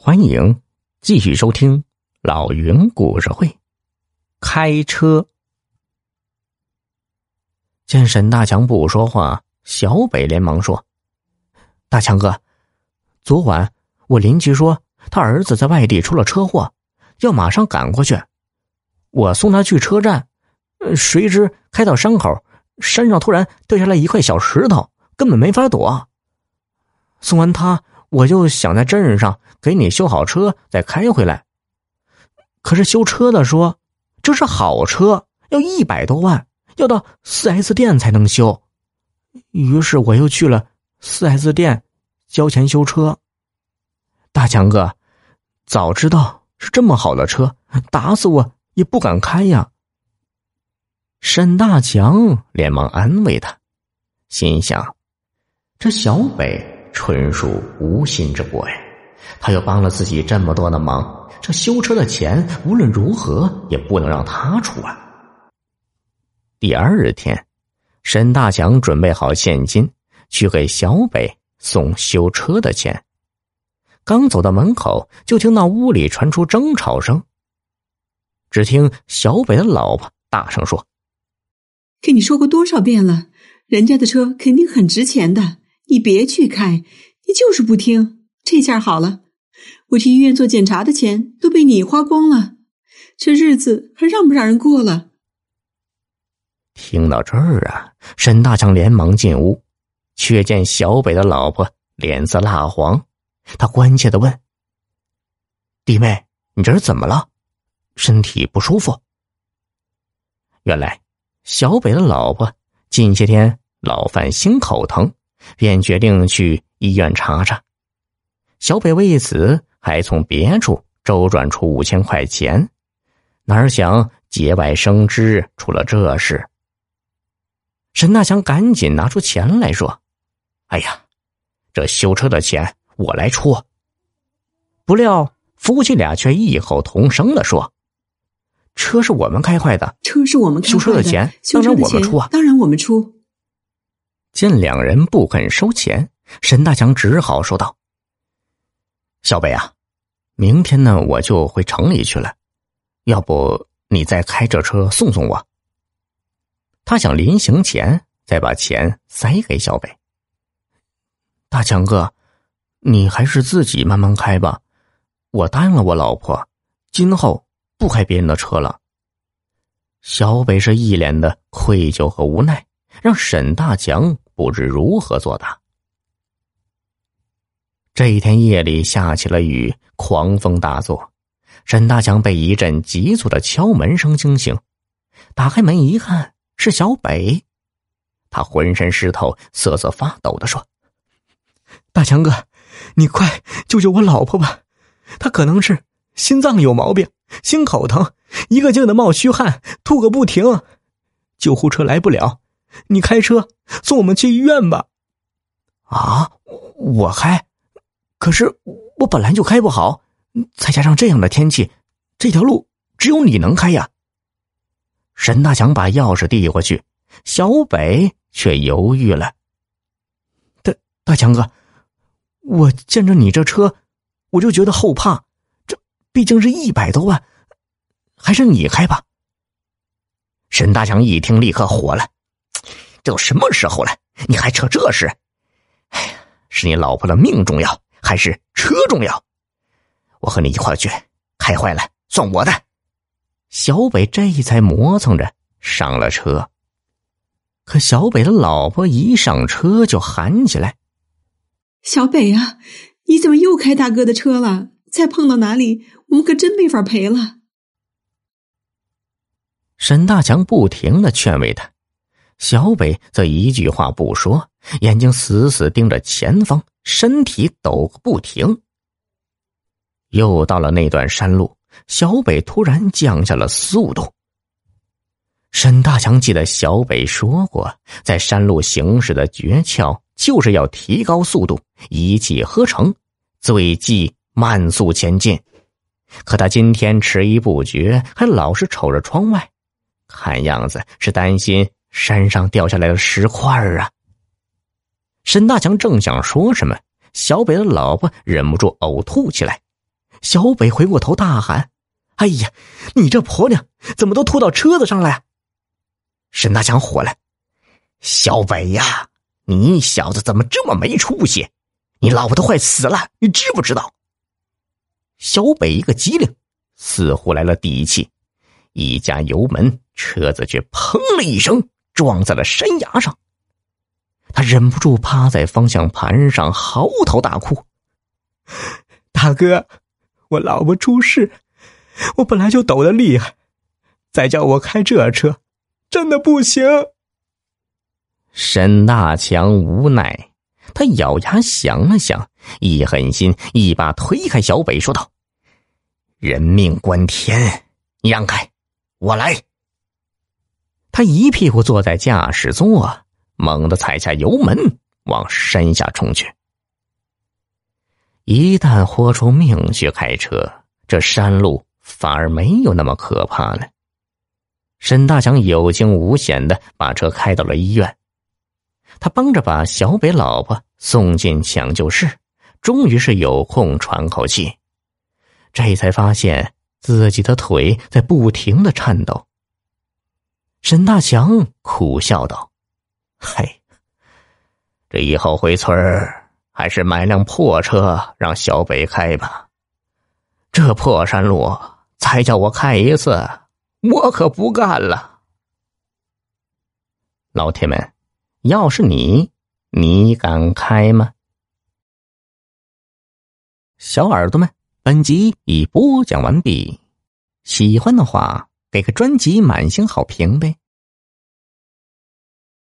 欢迎继续收听老云故事会。开车，见沈大强不说话，小北连忙说：“大强哥，昨晚我邻居说他儿子在外地出了车祸，要马上赶过去。我送他去车站，谁知开到山口，山上突然掉下来一块小石头，根本没法躲。送完他。”我就想在镇上给你修好车，再开回来。可是修车的说这是好车，要一百多万，要到四 S 店才能修。于是我又去了四 S 店，交钱修车。大强哥，早知道是这么好的车，打死我也不敢开呀。沈大强连忙安慰他，心想：这小北。纯属无心之过呀！他又帮了自己这么多的忙，这修车的钱无论如何也不能让他出啊！第二天，沈大强准备好现金去给小北送修车的钱，刚走到门口，就听到屋里传出争吵声。只听小北的老婆大声说：“跟你说过多少遍了，人家的车肯定很值钱的。”你别去开，你就是不听。这下好了，我去医院做检查的钱都被你花光了，这日子还让不让人过了？听到这儿啊，沈大强连忙进屋，却见小北的老婆脸色蜡黄，他关切的问：“弟妹，你这是怎么了？身体不舒服？”原来，小北的老婆近些天老犯心口疼。便决定去医院查查。小北为此还从别处周转出五千块钱，哪想节外生枝，出了这事。沈大强赶紧拿出钱来说：“哎呀，这修车的钱我来出。”不料夫妻俩却异口同声的说：“车是我们开坏的，车是我们修车的钱，当然我们出啊，当然我们出。”见两人不肯收钱，沈大强只好说道：“小北啊，明天呢我就回城里去了，要不你再开着车送送我？”他想临行前再把钱塞给小北。大强哥，你还是自己慢慢开吧，我答应了我老婆，今后不开别人的车了。小北是一脸的愧疚和无奈，让沈大强。不知如何作答。这一天夜里下起了雨，狂风大作。沈大强被一阵急促的敲门声惊醒，打开门一看，是小北。他浑身湿透，瑟瑟发抖的说：“大强哥，你快救救我老婆吧！她可能是心脏有毛病，心口疼，一个劲的冒虚汗，吐个不停。救护车来不了。”你开车送我们去医院吧。啊，我开，可是我本来就开不好，再加上这样的天气，这条路只有你能开呀。沈大强把钥匙递过去，小北却犹豫了。大大强哥，我见着你这车，我就觉得后怕，这毕竟是一百多万，还是你开吧。沈大强一听，立刻火了。都什么时候了，你还扯这事？哎呀，是你老婆的命重要，还是车重要？我和你一块去，开坏了算我的。小北这才磨蹭着上了车。可小北的老婆一上车就喊起来：“小北啊，你怎么又开大哥的车了？再碰到哪里，我们可真没法赔了。”沈大强不停的劝慰他。小北则一句话不说，眼睛死死盯着前方，身体抖个不停。又到了那段山路，小北突然降下了速度。沈大强记得小北说过，在山路行驶的诀窍就是要提高速度，一气呵成，最忌慢速前进。可他今天迟疑不决，还老是瞅着窗外，看样子是担心。山上掉下来的石块啊！沈大强正想说什么，小北的老婆忍不住呕吐起来，小北回过头大喊：“哎呀，你这婆娘怎么都吐到车子上来？”沈大强火了：“小北呀，你小子怎么这么没出息？你老婆都快死了，你知不知道？”小北一个机灵，似乎来了底气，一加油门，车子却砰的一声撞在了山崖上。他忍不住趴在方向盘上嚎啕大哭：“大哥，我老婆出事，我本来就抖得厉害，再叫我开这车，真的不行。”沈大强无奈，他咬牙想了想，一狠心，一把推开小北，说道：“人命关天，你让开，我来。”他一屁股坐在驾驶座。猛地踩下油门，往山下冲去。一旦豁出命去开车，这山路反而没有那么可怕了。沈大强有惊无险的把车开到了医院，他帮着把小北老婆送进抢救室，终于是有空喘口气，这才发现自己的腿在不停的颤抖。沈大强苦笑道。嘿，这以后回村儿还是买辆破车让小北开吧。这破山路再叫我开一次，我可不干了。老铁们，要是你，你敢开吗？小耳朵们，本集已播讲完毕，喜欢的话给个专辑满星好评呗。